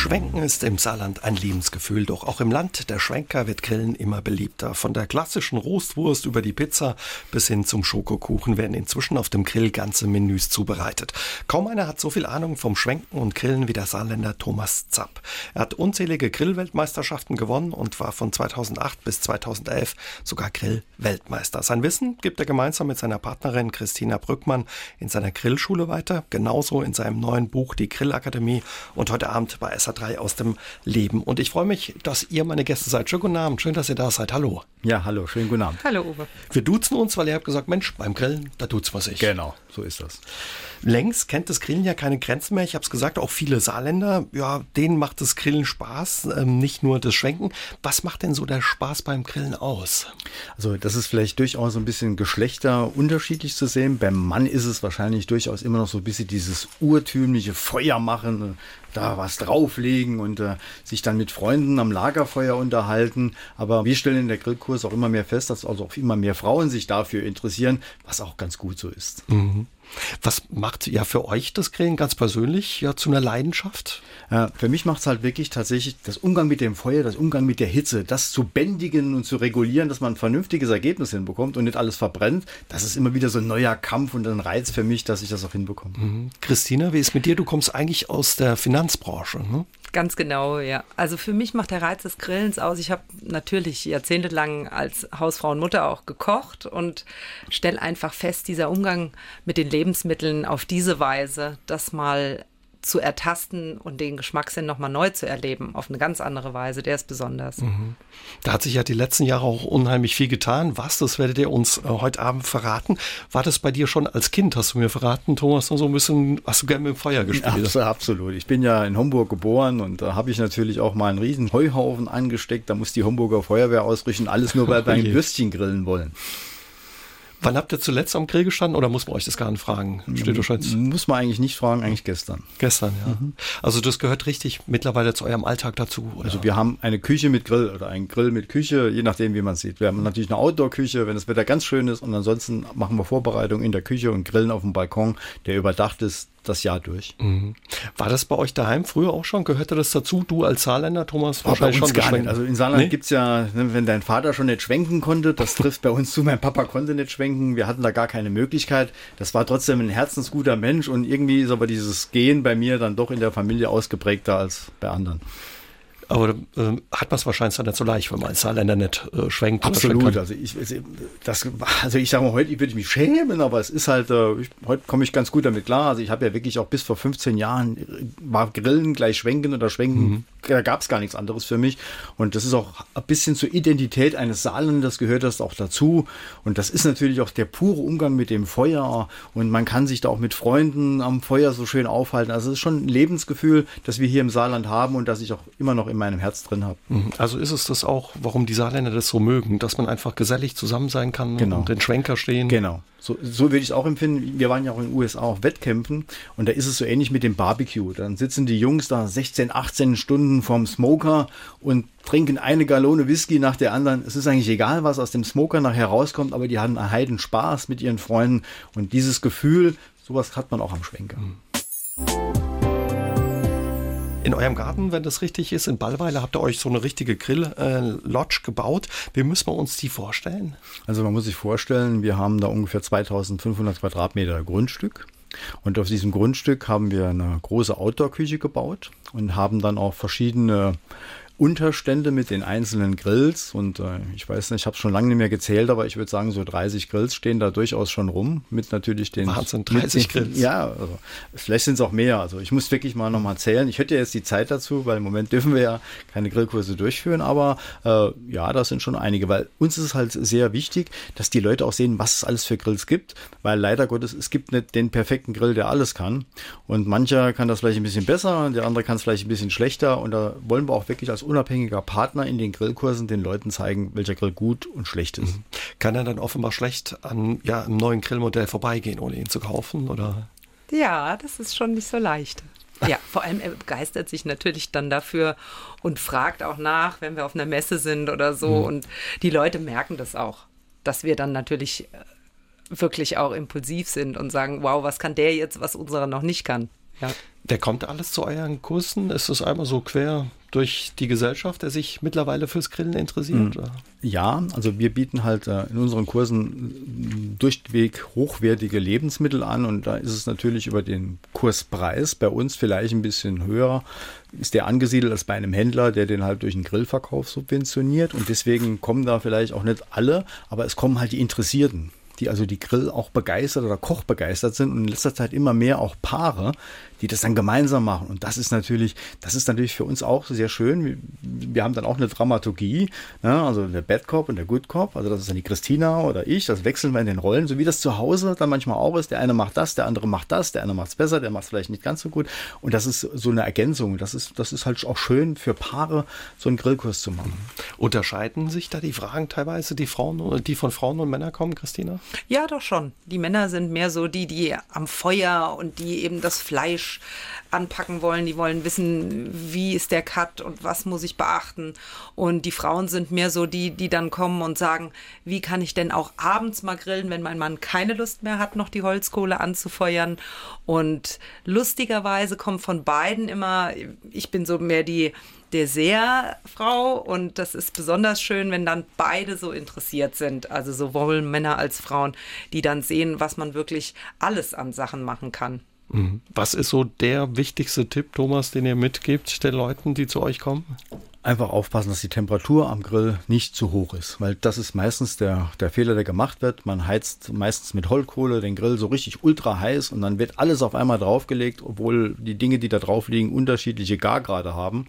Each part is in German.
Schwenken ist im Saarland ein Lebensgefühl, doch auch im Land der Schwenker wird Grillen immer beliebter. Von der klassischen Roastwurst über die Pizza bis hin zum Schokokuchen werden inzwischen auf dem Grill ganze Menüs zubereitet. Kaum einer hat so viel Ahnung vom Schwenken und Grillen wie der Saarländer Thomas Zapp. Er hat unzählige Grillweltmeisterschaften gewonnen und war von 2008 bis 2011 sogar Grillweltmeister. Sein Wissen gibt er gemeinsam mit seiner Partnerin Christina Brückmann in seiner Grillschule weiter, genauso in seinem neuen Buch Die Grillakademie und heute Abend bei SR 3 aus dem Leben. Und ich freue mich, dass ihr meine Gäste seid. Schönen guten Abend, schön, dass ihr da seid. Hallo. Ja, hallo, schönen guten Abend. Hallo Uwe. Wir duzen uns, weil ihr habt gesagt, Mensch, beim Grillen, da tut's man sich. Genau, so ist das. Längst kennt das Grillen ja keine Grenzen mehr. Ich habe es gesagt, auch viele Saarländer, ja, denen macht das Grillen Spaß, ähm, nicht nur das Schwenken. Was macht denn so der Spaß beim Grillen aus? Also das ist vielleicht durchaus ein bisschen Geschlechter unterschiedlich zu sehen. Beim Mann ist es wahrscheinlich durchaus immer noch so ein bisschen dieses urtümliche Feuer machen, da was drauflegen und äh, sich dann mit Freunden am Lagerfeuer unterhalten. Aber wir stellen in der Grillkurs auch immer mehr fest, dass also auch immer mehr Frauen sich dafür interessieren, was auch ganz gut so ist. Mhm. Was macht ja für euch das Grillen ganz persönlich ja zu einer Leidenschaft? Äh, für mich macht es halt wirklich tatsächlich das Umgang mit dem Feuer, das Umgang mit der Hitze, das zu bändigen und zu regulieren, dass man ein vernünftiges Ergebnis hinbekommt und nicht alles verbrennt. Das ist immer wieder so ein neuer Kampf und ein Reiz für mich, dass ich das auch hinbekomme. Mhm. Christina, wie ist mit dir? Du kommst eigentlich aus der Finanzbranche. Ne? Ganz genau, ja. Also für mich macht der Reiz des Grillens aus. Ich habe natürlich jahrzehntelang als Hausfrau und Mutter auch gekocht und stelle einfach fest, dieser Umgang mit den Lebensmitteln auf diese Weise, das mal zu ertasten und den Geschmackssinn nochmal neu zu erleben, auf eine ganz andere Weise, der ist besonders. Mhm. Da hat sich ja die letzten Jahre auch unheimlich viel getan. Was, das werdet ihr uns äh, heute Abend verraten. War das bei dir schon als Kind, hast du mir verraten, Thomas, so ein bisschen, hast du gerne mit dem Feuer gespielt? Ja, absolut. Ich bin ja in Homburg geboren und da habe ich natürlich auch mal einen riesen Heuhaufen angesteckt. Da muss die Homburger Feuerwehr ausrichten, alles nur, weil wir ein Würstchen grillen wollen. Wann habt ihr zuletzt am Grill gestanden oder muss man euch das gar nicht fragen? Muss man eigentlich nicht fragen, eigentlich gestern. Gestern, ja. Mhm. Also das gehört richtig mittlerweile zu eurem Alltag dazu. Oder? Also wir haben eine Küche mit Grill oder einen Grill mit Küche, je nachdem, wie man sieht. Wir haben natürlich eine Outdoor-Küche, wenn das Wetter ganz schön ist und ansonsten machen wir Vorbereitungen in der Küche und grillen auf dem Balkon, der überdacht ist das Jahr durch. Mhm. War das bei euch daheim früher auch schon? Gehörte das dazu? Du als Saarländer, Thomas, wahrscheinlich schon gar nicht. Also in Saarland nee? gibt es ja, ne, wenn dein Vater schon nicht schwenken konnte, das trifft bei uns zu, mein Papa konnte nicht schwenken, wir hatten da gar keine Möglichkeit. Das war trotzdem ein herzensguter Mensch und irgendwie ist aber dieses Gehen bei mir dann doch in der Familie ausgeprägter als bei anderen. Aber äh, hat man es wahrscheinlich dann nicht so leicht, wenn man als Saarländer nicht äh, schwenkt. Absolut. Also ich, das, also ich sage mal, heute würde ich mich schämen, aber es ist halt, äh, ich, heute komme ich ganz gut damit klar. Also ich habe ja wirklich auch bis vor 15 Jahren äh, war Grillen gleich Schwenken oder Schwenken, mhm. da gab es gar nichts anderes für mich. Und das ist auch ein bisschen zur Identität eines Saarländers gehört das auch dazu. Und das ist natürlich auch der pure Umgang mit dem Feuer. Und man kann sich da auch mit Freunden am Feuer so schön aufhalten. Also es ist schon ein Lebensgefühl, das wir hier im Saarland haben und das ich auch immer noch im meinem Herz drin habe. Mhm. Also ist es das auch, warum die Saarländer das so mögen, dass man einfach gesellig zusammen sein kann genau. und den Schwenker stehen. Genau. So, so würde ich es auch empfinden. Wir waren ja auch in den USA auf Wettkämpfen und da ist es so ähnlich mit dem Barbecue. Dann sitzen die Jungs da 16, 18 Stunden vorm Smoker und trinken eine Gallone Whisky nach der anderen. Es ist eigentlich egal, was aus dem Smoker nachher rauskommt, aber die haben einen Heiden Spaß mit ihren Freunden und dieses Gefühl, sowas hat man auch am Schwenker. Mhm. In eurem Garten, wenn das richtig ist, in Ballweiler habt ihr euch so eine richtige Grill-Lodge äh, gebaut. Wie müssen wir uns die vorstellen? Also man muss sich vorstellen, wir haben da ungefähr 2500 Quadratmeter Grundstück. Und auf diesem Grundstück haben wir eine große Outdoor-Küche gebaut und haben dann auch verschiedene Unterstände mit den einzelnen Grills und äh, ich weiß nicht, ich habe schon lange nicht mehr gezählt, aber ich würde sagen, so 30 Grills stehen da durchaus schon rum mit natürlich den Wahnsinn, 30 Grills. Ja, also, vielleicht sind es auch mehr. Also ich muss wirklich mal nochmal zählen. Ich hätte jetzt die Zeit dazu, weil im Moment dürfen wir ja keine Grillkurse durchführen, aber äh, ja, das sind schon einige, weil uns ist es halt sehr wichtig, dass die Leute auch sehen, was es alles für Grills gibt, weil leider Gottes, es gibt nicht den perfekten Grill, der alles kann und mancher kann das vielleicht ein bisschen besser, der andere kann es vielleicht ein bisschen schlechter und da wollen wir auch wirklich als unabhängiger Partner in den Grillkursen den Leuten zeigen, welcher Grill gut und schlecht ist. Mhm. Kann er dann offenbar schlecht an ja, einem neuen Grillmodell vorbeigehen, ohne ihn zu kaufen? Oder? Ja, das ist schon nicht so leicht. Ja, vor allem er begeistert sich natürlich dann dafür und fragt auch nach, wenn wir auf einer Messe sind oder so. Mhm. Und die Leute merken das auch, dass wir dann natürlich äh, wirklich auch impulsiv sind und sagen, wow, was kann der jetzt, was unsere noch nicht kann. Ja. Der kommt alles zu euren Kursen? Ist es einmal so quer durch die Gesellschaft, der sich mittlerweile fürs Grillen interessiert? Mhm. Ja, also wir bieten halt äh, in unseren Kursen durchweg hochwertige Lebensmittel an und da ist es natürlich über den Kurspreis bei uns vielleicht ein bisschen höher, ist der angesiedelt als bei einem Händler, der den halt durch den Grillverkauf subventioniert und deswegen kommen da vielleicht auch nicht alle, aber es kommen halt die Interessierten die also die Grill auch begeistert oder Koch begeistert sind und in letzter Zeit immer mehr auch Paare, die das dann gemeinsam machen. Und das ist natürlich, das ist natürlich für uns auch sehr schön. Wir haben dann auch eine Dramaturgie, ne? also der Bad Cop und der Good Cop, also das ist dann die Christina oder ich, das wechseln wir in den Rollen, so wie das zu Hause dann manchmal auch ist. Der eine macht das, der andere macht das, der eine macht es besser, der macht es vielleicht nicht ganz so gut. Und das ist so eine Ergänzung. Das ist, das ist halt auch schön für Paare, so einen Grillkurs zu machen. Unterscheiden sich da die Fragen teilweise, die Frauen, die von Frauen und Männern kommen, Christina? Ja, doch schon. Die Männer sind mehr so die, die am Feuer und die eben das Fleisch anpacken wollen. Die wollen wissen, wie ist der Cut und was muss ich beachten. Und die Frauen sind mehr so die, die dann kommen und sagen, wie kann ich denn auch abends mal grillen, wenn mein Mann keine Lust mehr hat, noch die Holzkohle anzufeuern. Und lustigerweise kommt von beiden immer, ich bin so mehr die Dessertfrau und das ist besonders schön, wenn dann beide so interessiert sind, also sowohl Männer als Frauen, die dann sehen, was man wirklich alles an Sachen machen kann. Mhm. Was ist so der wichtigste Tipp, Thomas, den ihr mitgibt den Leuten, die zu euch kommen? Einfach aufpassen, dass die Temperatur am Grill nicht zu hoch ist, weil das ist meistens der, der Fehler, der gemacht wird. Man heizt meistens mit Holzkohle den Grill so richtig ultra heiß und dann wird alles auf einmal draufgelegt, obwohl die Dinge, die da drauf liegen, unterschiedliche Gargrade haben.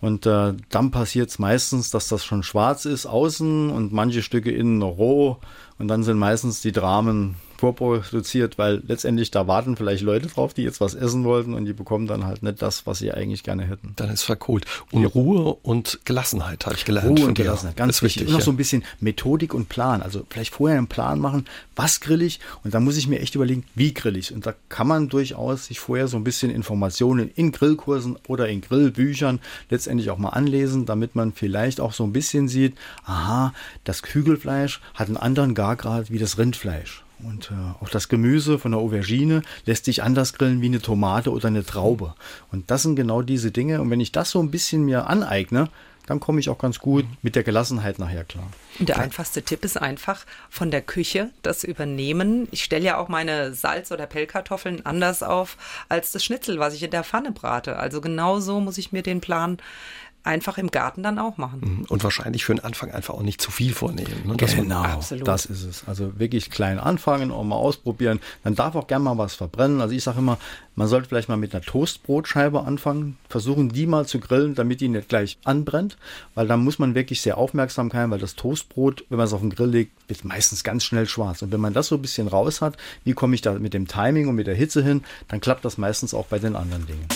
Und äh, dann passiert es meistens, dass das schon schwarz ist außen und manche Stücke innen roh. Und dann sind meistens die Dramen vorproduziert, weil letztendlich da warten vielleicht Leute drauf, die jetzt was essen wollten und die bekommen dann halt nicht das, was sie eigentlich gerne hätten. Dann ist verkohlt. Und ja. Ruhe und Gelassenheit habe ich gelernt. Ruhe und Gelassenheit, ganz wichtig. wichtig. Und noch so ein bisschen Methodik und Plan. Also vielleicht vorher einen Plan machen, was grill ich und dann muss ich mir echt überlegen, wie grill ich. Und da kann man durchaus sich vorher so ein bisschen Informationen in Grillkursen oder in Grillbüchern letztendlich auch mal anlesen, damit man vielleicht auch so ein bisschen sieht, aha, das Kügelfleisch hat einen anderen Gargrad wie das Rindfleisch. Und äh, auch das Gemüse von der Aubergine lässt sich anders grillen wie eine Tomate oder eine Traube. Und das sind genau diese Dinge. Und wenn ich das so ein bisschen mir aneigne, dann komme ich auch ganz gut mit der Gelassenheit nachher klar. Und der einfachste Tipp ist einfach von der Küche das Übernehmen. Ich stelle ja auch meine Salz- oder Pellkartoffeln anders auf als das Schnitzel, was ich in der Pfanne brate. Also genau so muss ich mir den Plan einfach im Garten dann auch machen. Mhm. Und wahrscheinlich für den Anfang einfach auch nicht zu viel vornehmen. Ne? Genau, Absolut. das ist es. Also wirklich klein anfangen, auch mal ausprobieren. Dann darf auch gerne mal was verbrennen. Also ich sage immer, man sollte vielleicht mal mit einer Toastbrotscheibe anfangen, versuchen die mal zu grillen, damit die nicht gleich anbrennt, weil dann muss man wirklich sehr aufmerksam sein, weil das Toastbrot, wenn man es auf den Grill legt, wird meistens ganz schnell schwarz. Und wenn man das so ein bisschen raus hat, wie komme ich da mit dem Timing und mit der Hitze hin, dann klappt das meistens auch bei den anderen Dingen.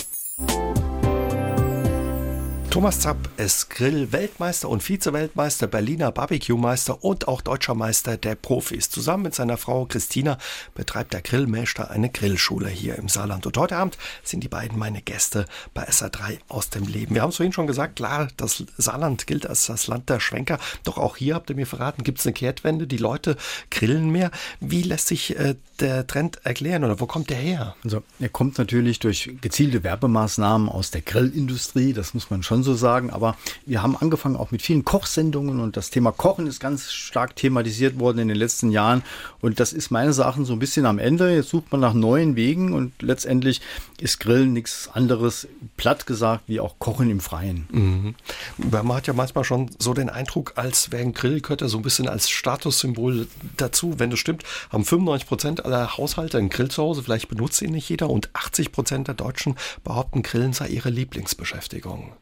Thomas Zapp ist Grill-Weltmeister und Vize-Weltmeister, Berliner Barbecue-Meister und auch Deutscher Meister der Profis. Zusammen mit seiner Frau Christina betreibt der Grillmeister eine Grillschule hier im Saarland. Und heute Abend sind die beiden meine Gäste bei SA3 aus dem Leben. Wir haben es vorhin schon gesagt, klar, das Saarland gilt als das Land der Schwenker. Doch auch hier habt ihr mir verraten, gibt es eine Kehrtwende. Die Leute grillen mehr. Wie lässt sich äh, der Trend erklären oder wo kommt der her? Also, er kommt natürlich durch gezielte Werbemaßnahmen aus der Grillindustrie. Das muss man schon man so sagen. Aber wir haben angefangen auch mit vielen Kochsendungen und das Thema Kochen ist ganz stark thematisiert worden in den letzten Jahren. Und das ist meines Erachtens so ein bisschen am Ende. Jetzt sucht man nach neuen Wegen und letztendlich ist Grillen nichts anderes, platt gesagt, wie auch Kochen im Freien. Mhm. Man hat ja manchmal schon so den Eindruck, als wäre ein Grillkötter so ein bisschen als Statussymbol dazu. Wenn das stimmt, haben 95 Prozent aller Haushalte einen Grill zu Hause. Vielleicht benutzt ihn nicht jeder und 80 Prozent der Deutschen behaupten, Grillen sei ihre Lieblingsbeschäftigung.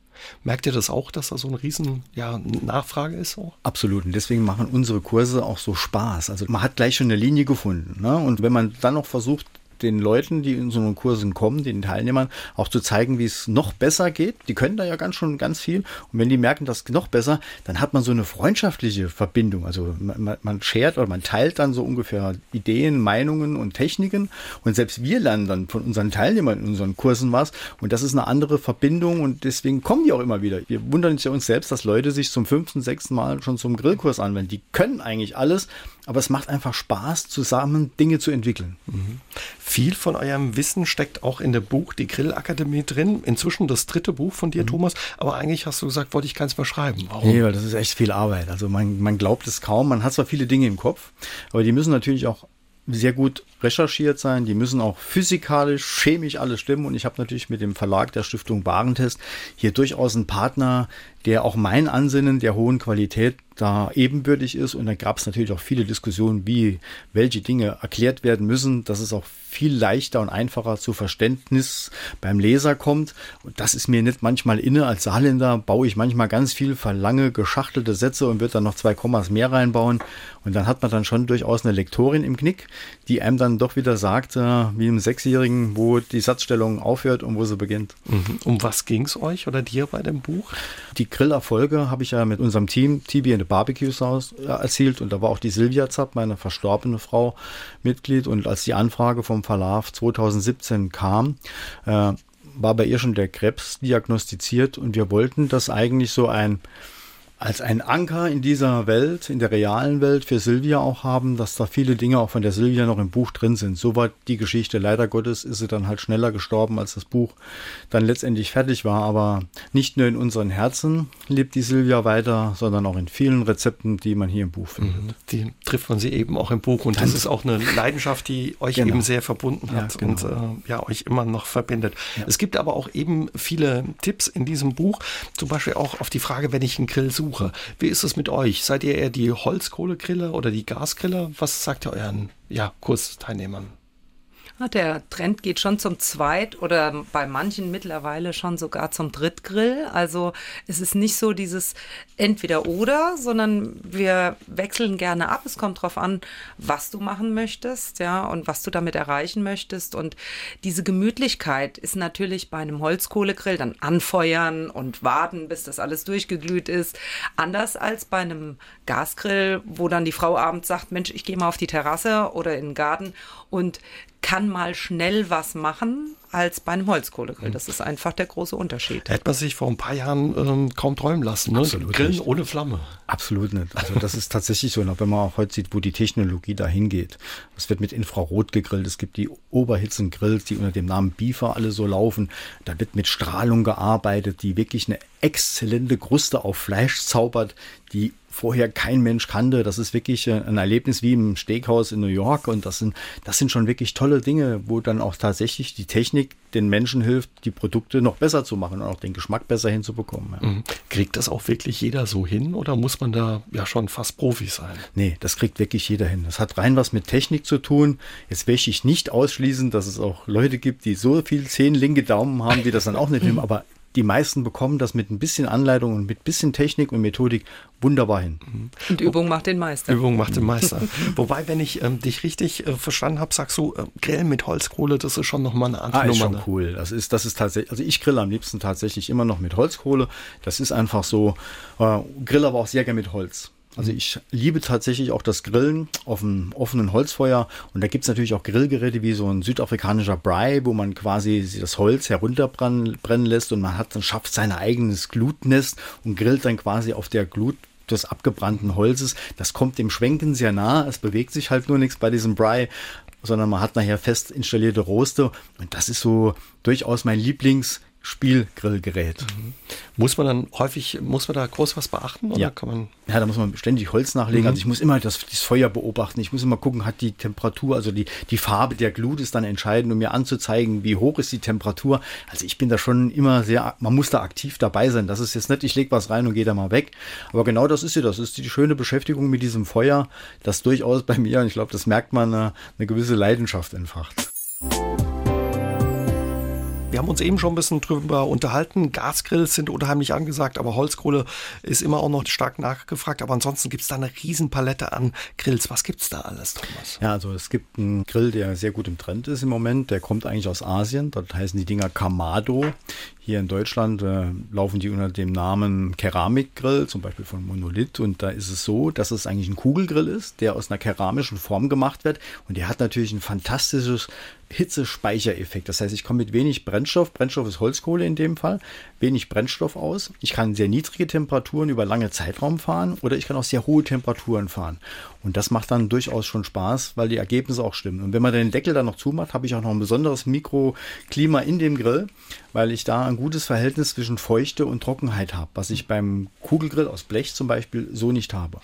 Merkt ihr das auch, dass da so eine riesen ja, Nachfrage ist? Auch? Absolut. Und deswegen machen unsere Kurse auch so Spaß. Also man hat gleich schon eine Linie gefunden. Ne? Und wenn man dann noch versucht, den Leuten, die in so einen Kursen kommen, den Teilnehmern, auch zu zeigen, wie es noch besser geht. Die können da ja ganz schon ganz viel. Und wenn die merken, das noch besser, dann hat man so eine freundschaftliche Verbindung. Also man, man shared oder man teilt dann so ungefähr Ideen, Meinungen und Techniken. Und selbst wir lernen dann von unseren Teilnehmern in unseren Kursen was. Und das ist eine andere Verbindung und deswegen kommen die auch immer wieder. Wir wundern uns ja uns selbst, dass Leute sich zum fünften, sechsten Mal schon zum Grillkurs anwenden. Die können eigentlich alles, aber es macht einfach Spaß, zusammen Dinge zu entwickeln. Mhm. Viel von eurem Wissen steckt auch in dem Buch Die Grillakademie drin. Inzwischen das dritte Buch von dir, mhm. Thomas. Aber eigentlich hast du gesagt, wollte ich keins mehr schreiben. Warum? Nee, weil das ist echt viel Arbeit. Also man, man glaubt es kaum. Man hat zwar viele Dinge im Kopf, aber die müssen natürlich auch sehr gut recherchiert sein. Die müssen auch physikalisch, chemisch alles stimmen. Und ich habe natürlich mit dem Verlag der Stiftung Warentest hier durchaus einen Partner, der auch mein Ansinnen der hohen Qualität da ebenbürtig ist. Und da gab es natürlich auch viele Diskussionen, wie welche Dinge erklärt werden müssen, dass es auch viel leichter und einfacher zu Verständnis beim Leser kommt. Und das ist mir nicht manchmal inne. Als Saarländer baue ich manchmal ganz viel verlange geschachtelte Sätze und würde dann noch zwei Kommas mehr reinbauen. Und dann hat man dann schon durchaus eine Lektorin im Knick, die einem dann doch wieder sagt, äh, wie einem Sechsjährigen, wo die Satzstellung aufhört und wo sie beginnt. Mhm. Um was ging es euch oder dir bei dem Buch? Die Grillerfolge habe ich ja mit unserem Team TB in the Barbecue Sauce äh, erzielt und da war auch die Silvia Zapp, meine verstorbene Frau, Mitglied. Und als die Anfrage vom Verlag 2017 kam, äh, war bei ihr schon der Krebs diagnostiziert und wir wollten das eigentlich so ein als ein Anker in dieser Welt, in der realen Welt für Silvia auch haben, dass da viele Dinge auch von der Silvia noch im Buch drin sind. So war die Geschichte. Leider Gottes ist sie dann halt schneller gestorben, als das Buch dann letztendlich fertig war. Aber nicht nur in unseren Herzen lebt die Silvia weiter, sondern auch in vielen Rezepten, die man hier im Buch findet. Mhm. Die trifft man sie eben auch im Buch. Und das, das ist auch eine Leidenschaft, die euch genau. eben sehr verbunden hat ja, genau. und äh, ja, euch immer noch verbindet. Ja. Es gibt aber auch eben viele Tipps in diesem Buch. Zum Beispiel auch auf die Frage, wenn ich einen Grill suche Suche. Wie ist es mit euch? Seid ihr eher die Holzkohlegriller oder die Gasgriller? Was sagt ihr euren ja, Kursteilnehmern? Der Trend geht schon zum Zweit- oder bei manchen mittlerweile schon sogar zum Drittgrill. Also es ist nicht so dieses Entweder-Oder, sondern wir wechseln gerne ab. Es kommt darauf an, was du machen möchtest, ja, und was du damit erreichen möchtest. Und diese Gemütlichkeit ist natürlich bei einem Holzkohlegrill dann anfeuern und warten, bis das alles durchgeglüht ist. Anders als bei einem Gasgrill, wo dann die Frau abends sagt, Mensch, ich gehe mal auf die Terrasse oder in den Garten und kann mal schnell was machen als bei einem Holzkohlegrill. Das ist einfach der große Unterschied. Hätte man sich vor ein paar Jahren ähm, kaum träumen lassen. Ne? Absolut Grillen nicht. ohne Flamme. Absolut nicht. Also das ist tatsächlich so. Und wenn man auch heute sieht, wo die Technologie dahin geht. Es wird mit Infrarot gegrillt. Es gibt die Oberhitzengrills, die unter dem Namen Beaver alle so laufen. Da wird mit Strahlung gearbeitet, die wirklich eine exzellente Kruste auf Fleisch zaubert, die vorher kein Mensch kannte. Das ist wirklich äh, ein Erlebnis wie im Steakhouse in New York und das sind, das sind schon wirklich tolle Dinge, wo dann auch tatsächlich die Technik den Menschen hilft, die Produkte noch besser zu machen und auch den Geschmack besser hinzubekommen. Ja. Mhm. Kriegt das auch wirklich jeder so hin oder muss man da ja schon fast Profi sein? Nee, das kriegt wirklich jeder hin. Das hat rein was mit Technik zu tun. Jetzt möchte ich nicht ausschließen, dass es auch Leute gibt, die so viel zehn linke Daumen haben, die das dann auch nicht nehmen, aber die meisten bekommen das mit ein bisschen Anleitung und mit ein bisschen Technik und Methodik wunderbar hin. Und Übung macht den Meister. Übung macht den Meister. Wobei, wenn ich ähm, dich richtig äh, verstanden habe, sagst du, äh, Grillen mit Holzkohle, das ist schon nochmal eine andere ah, Nummer. Ist schon ne? cool. Das ist, das ist tatsächlich, also ich grille am liebsten tatsächlich immer noch mit Holzkohle. Das ist einfach so, äh, grill aber auch sehr gerne mit Holz. Also ich liebe tatsächlich auch das Grillen auf einem offenen Holzfeuer. Und da gibt es natürlich auch Grillgeräte wie so ein südafrikanischer Bry, wo man quasi das Holz herunterbrennen lässt und man hat dann schafft sein eigenes Glutnest und grillt dann quasi auf der Glut des abgebrannten Holzes. Das kommt dem Schwenken sehr nah. Es bewegt sich halt nur nichts bei diesem Bry, sondern man hat nachher fest installierte Roste. Und das ist so durchaus mein Lieblings- Spielgrillgerät. Mhm. Muss man dann häufig, muss man da groß was beachten? Oder ja. kann man ja, da muss man ständig Holz nachlegen. Mhm. Also ich muss immer das, das Feuer beobachten. Ich muss immer gucken, hat die Temperatur, also die, die Farbe der Glut ist dann entscheidend, um mir anzuzeigen, wie hoch ist die Temperatur. Also ich bin da schon immer sehr, man muss da aktiv dabei sein. Das ist jetzt nicht, ich lege was rein und gehe da mal weg. Aber genau das ist ja, das ist die schöne Beschäftigung mit diesem Feuer, das durchaus bei mir, und ich glaube, das merkt man, eine, eine gewisse Leidenschaft entfacht. Wir haben uns eben schon ein bisschen drüber unterhalten. Gasgrills sind unheimlich angesagt, aber Holzkohle ist immer auch noch stark nachgefragt. Aber ansonsten gibt es da eine Riesenpalette an Grills. Was gibt es da alles, Thomas? Ja, also es gibt einen Grill, der sehr gut im Trend ist im Moment. Der kommt eigentlich aus Asien. Dort heißen die Dinger Kamado. Hier in Deutschland äh, laufen die unter dem Namen Keramikgrill, zum Beispiel von Monolith. Und da ist es so, dass es eigentlich ein Kugelgrill ist, der aus einer keramischen Form gemacht wird. Und der hat natürlich ein fantastisches Hitzespeichereffekt. Das heißt, ich komme mit wenig Brennstoff, Brennstoff ist Holzkohle in dem Fall, wenig Brennstoff aus. Ich kann sehr niedrige Temperaturen über lange Zeitraum fahren oder ich kann auch sehr hohe Temperaturen fahren. Und das macht dann durchaus schon Spaß, weil die Ergebnisse auch stimmen. Und wenn man den Deckel dann noch zumacht, habe ich auch noch ein besonderes Mikroklima in dem Grill, weil ich da ein gutes Verhältnis zwischen Feuchte und Trockenheit habe, was ich beim Kugelgrill aus Blech zum Beispiel so nicht habe.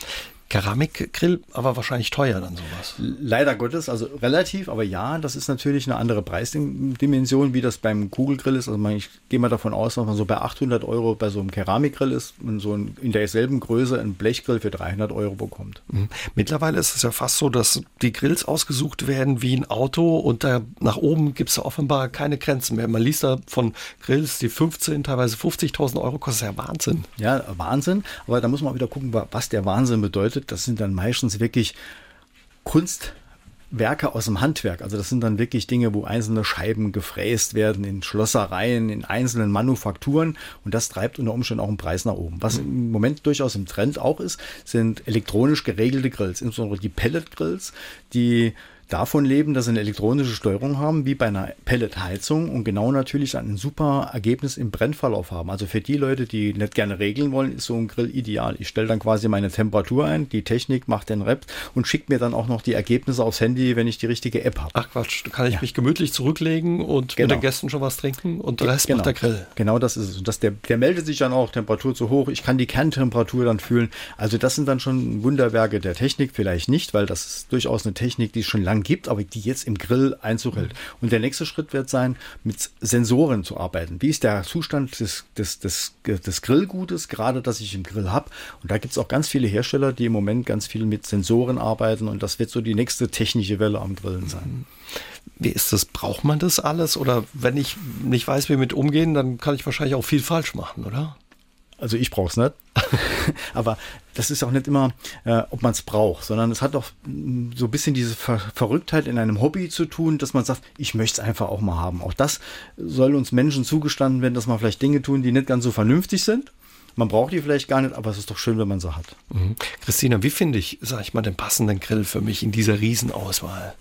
Keramikgrill, aber wahrscheinlich teuer dann sowas. Leider Gottes, also relativ, aber ja, das ist natürlich eine andere Preisdimension, wie das beim Kugelgrill ist. Also man, ich gehe mal davon aus, dass man so bei 800 Euro bei so einem Keramikgrill ist und so ein, in derselben Größe ein Blechgrill für 300 Euro bekommt. Mhm. Mittlerweile ist es ja fast so, dass die Grills ausgesucht werden wie ein Auto und da nach oben gibt es ja offenbar keine Grenzen mehr. Man liest da von Grills, die 15, teilweise 50.000 Euro kosten. Ja Wahnsinn. Ja, Wahnsinn. Aber da muss man auch wieder gucken, was der Wahnsinn bedeutet das sind dann meistens wirklich Kunstwerke aus dem Handwerk. Also das sind dann wirklich Dinge, wo einzelne Scheiben gefräst werden in Schlossereien, in einzelnen Manufakturen und das treibt unter Umständen auch den Preis nach oben. Was im Moment durchaus im Trend auch ist, sind elektronisch geregelte Grills, insbesondere die Pellet-Grills, die davon leben, dass sie eine elektronische Steuerung haben, wie bei einer Pelletheizung und genau natürlich ein super Ergebnis im Brennverlauf haben. Also für die Leute, die nicht gerne regeln wollen, ist so ein Grill ideal. Ich stelle dann quasi meine Temperatur ein, die Technik macht den Rep und schickt mir dann auch noch die Ergebnisse aufs Handy, wenn ich die richtige App habe. Ach Quatsch, da kann ich ja. mich gemütlich zurücklegen und genau. mit den Gästen schon was trinken und der Rest genau. macht der Grill. Genau das ist es. Und das, der, der meldet sich dann auch, Temperatur zu hoch, ich kann die Kerntemperatur dann fühlen. Also das sind dann schon Wunderwerke der Technik, vielleicht nicht, weil das ist durchaus eine Technik, die schon lange gibt, aber die jetzt im Grill Einzug hält. Und der nächste Schritt wird sein, mit Sensoren zu arbeiten. Wie ist der Zustand des, des, des, des Grillgutes, gerade das ich im Grill habe? Und da gibt es auch ganz viele Hersteller, die im Moment ganz viel mit Sensoren arbeiten und das wird so die nächste technische Welle am Grillen sein. Wie ist das? Braucht man das alles? Oder wenn ich nicht weiß, wie mit umgehen, dann kann ich wahrscheinlich auch viel falsch machen, oder? Also ich brauche es nicht. Aber das ist auch nicht immer, äh, ob man es braucht, sondern es hat auch mm, so ein bisschen diese Ver Verrücktheit in einem Hobby zu tun, dass man sagt, ich möchte es einfach auch mal haben. Auch das soll uns Menschen zugestanden werden, dass man vielleicht Dinge tun, die nicht ganz so vernünftig sind. Man braucht die vielleicht gar nicht, aber es ist doch schön, wenn man sie hat. Mhm. Christina, wie finde ich, sag ich mal, den passenden Grill für mich in dieser Riesenauswahl?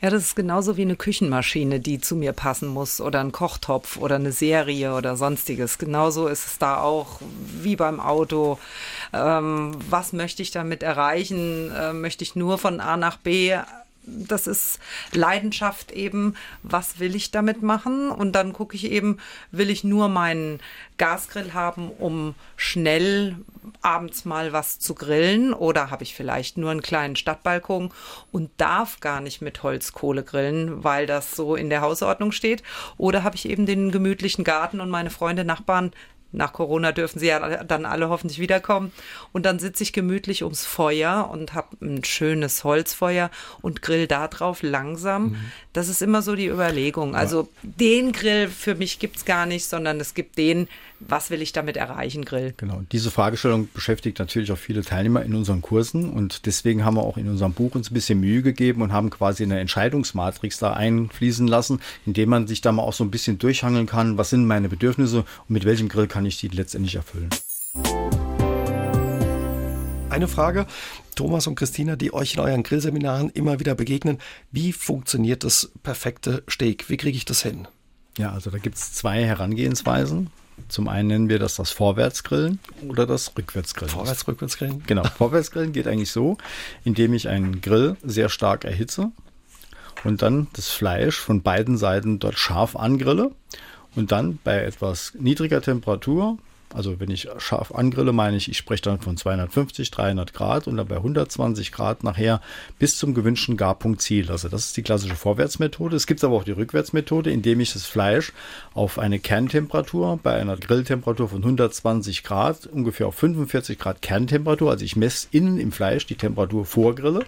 Ja, das ist genauso wie eine Küchenmaschine, die zu mir passen muss oder ein Kochtopf oder eine Serie oder sonstiges. Genauso ist es da auch wie beim Auto. Ähm, was möchte ich damit erreichen? Äh, möchte ich nur von A nach B das ist Leidenschaft eben, was will ich damit machen? Und dann gucke ich eben, will ich nur meinen Gasgrill haben, um schnell abends mal was zu grillen? Oder habe ich vielleicht nur einen kleinen Stadtbalkon und darf gar nicht mit Holzkohle grillen, weil das so in der Hausordnung steht? Oder habe ich eben den gemütlichen Garten und meine Freunde, Nachbarn nach Corona dürfen sie ja dann alle hoffentlich wiederkommen. Und dann sitze ich gemütlich ums Feuer und habe ein schönes Holzfeuer und grill da drauf langsam. Mhm. Das ist immer so die Überlegung. Also den Grill für mich gibt es gar nicht, sondern es gibt den, was will ich damit erreichen, Grill. Genau. Diese Fragestellung beschäftigt natürlich auch viele Teilnehmer in unseren Kursen und deswegen haben wir auch in unserem Buch uns ein bisschen Mühe gegeben und haben quasi eine Entscheidungsmatrix da einfließen lassen, indem man sich da mal auch so ein bisschen durchhangeln kann, was sind meine Bedürfnisse und mit welchem Grill kann ich die letztendlich erfüllen. Eine Frage, Thomas und Christina, die euch in euren Grillseminaren immer wieder begegnen. Wie funktioniert das perfekte Steak? Wie kriege ich das hin? Ja, also da gibt es zwei Herangehensweisen. Zum einen nennen wir das das Vorwärtsgrillen oder das Rückwärtsgrillen. Vorwärts, Rückwärtsgrillen? Genau. Vorwärtsgrillen geht eigentlich so, indem ich einen Grill sehr stark erhitze und dann das Fleisch von beiden Seiten dort scharf angrille und dann bei etwas niedriger Temperatur also wenn ich scharf angrille, meine ich, ich spreche dann von 250, 300 Grad und dann bei 120 Grad nachher bis zum gewünschten Garpunkt ziehen Also Das ist die klassische Vorwärtsmethode. Es gibt aber auch die Rückwärtsmethode, indem ich das Fleisch auf eine Kerntemperatur bei einer Grilltemperatur von 120 Grad, ungefähr auf 45 Grad Kerntemperatur, also ich messe innen im Fleisch die Temperatur vorgrille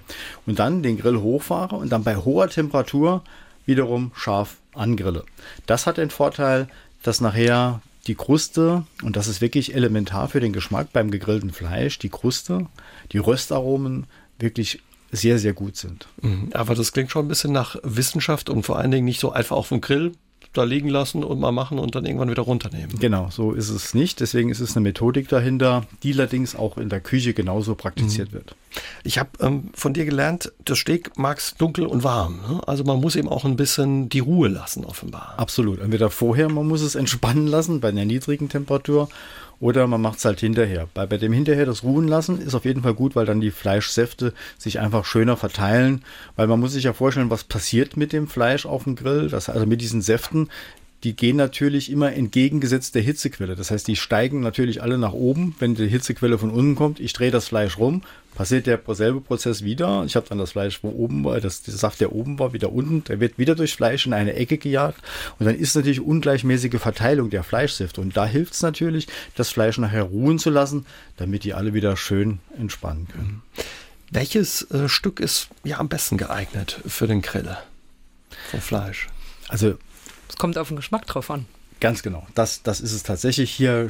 und dann den Grill hochfahre und dann bei hoher Temperatur wiederum scharf angrille. Das hat den Vorteil, dass nachher die Kruste, und das ist wirklich elementar für den Geschmack beim gegrillten Fleisch, die Kruste, die Röstaromen wirklich sehr, sehr gut sind. Mhm. Aber das klingt schon ein bisschen nach Wissenschaft und vor allen Dingen nicht so einfach auf dem Grill da liegen lassen und mal machen und dann irgendwann wieder runternehmen. Genau, so ist es nicht. Deswegen ist es eine Methodik dahinter, die allerdings auch in der Küche genauso praktiziert mhm. wird. Ich habe ähm, von dir gelernt, das Steak mag es dunkel und warm. Ne? Also man muss eben auch ein bisschen die Ruhe lassen, offenbar. Absolut. Entweder vorher, man muss es entspannen lassen bei einer niedrigen Temperatur oder man macht es halt hinterher. Bei, bei dem hinterher das ruhen lassen ist auf jeden Fall gut, weil dann die Fleischsäfte sich einfach schöner verteilen. Weil man muss sich ja vorstellen, was passiert mit dem Fleisch auf dem Grill. Das, also mit diesen Säften die gehen natürlich immer entgegengesetzt der Hitzequelle. Das heißt, die steigen natürlich alle nach oben, wenn die Hitzequelle von unten kommt. Ich drehe das Fleisch rum, passiert der selbe Prozess wieder. Ich habe dann das Fleisch, wo oben war, das, der Saft, der oben war, wieder unten. Der wird wieder durchs Fleisch in eine Ecke gejagt. Und dann ist natürlich ungleichmäßige Verteilung der Fleischsäfte. Und da hilft es natürlich, das Fleisch nachher ruhen zu lassen, damit die alle wieder schön entspannen können. Welches äh, Stück ist ja am besten geeignet für den Grill vom Fleisch? Also es kommt auf den Geschmack drauf an. Ganz genau. Das, das ist es tatsächlich. Hier